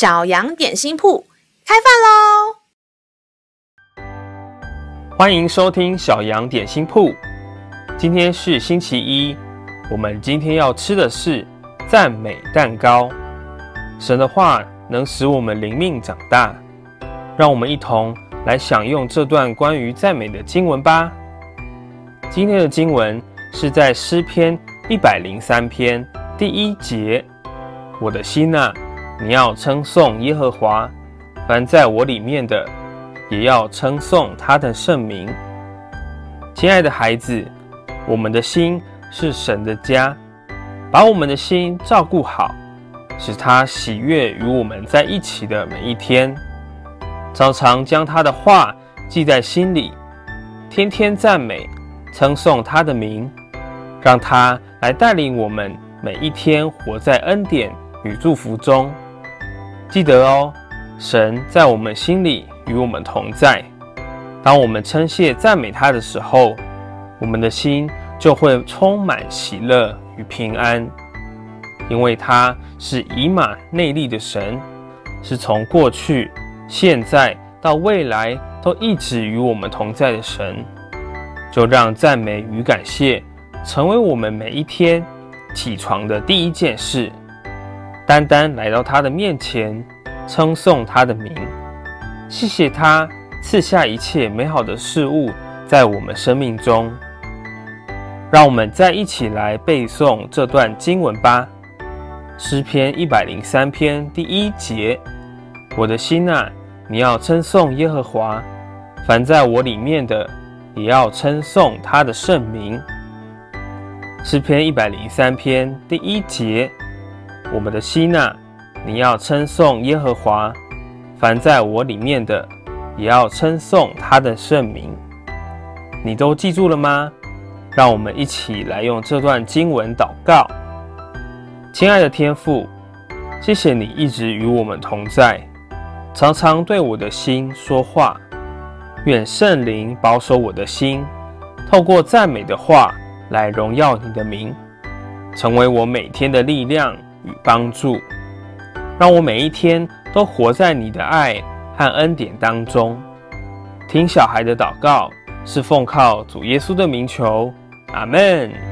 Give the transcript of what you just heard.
小羊点心铺开饭喽！欢迎收听小羊点心铺。今天是星期一，我们今天要吃的是赞美蛋糕。神的话能使我们灵命长大，让我们一同来享用这段关于赞美的经文吧。今天的经文是在诗篇一百零三篇第一节。我的心哪，你要称颂耶和华；凡在我里面的，也要称颂他的圣名。亲爱的孩子，我们的心是神的家，把我们的心照顾好，使他喜悦与我们在一起的每一天。常常将他的话记在心里，天天赞美、称颂他的名，让他来带领我们每一天活在恩典与祝福中，记得哦，神在我们心里与我们同在。当我们称谢赞美他的时候，我们的心就会充满喜乐与平安，因为他是以马内利的神，是从过去、现在到未来都一直与我们同在的神。就让赞美与感谢成为我们每一天起床的第一件事。单单来到他的面前，称颂他的名，谢谢他赐下一切美好的事物在我们生命中。让我们再一起来背诵这段经文吧。诗篇一百零三篇第一节：我的心哪，你要称颂耶和华；凡在我里面的，也要称颂他的圣名。诗篇一百零三篇第一节。我们的心哪，你要称颂耶和华；凡在我里面的，也要称颂他的圣名。你都记住了吗？让我们一起来用这段经文祷告。亲爱的天父，谢谢你一直与我们同在，常常对我的心说话。愿圣灵保守我的心，透过赞美的话来荣耀你的名，成为我每天的力量。与帮助，让我每一天都活在你的爱和恩典当中。听小孩的祷告，是奉靠主耶稣的名求，阿门。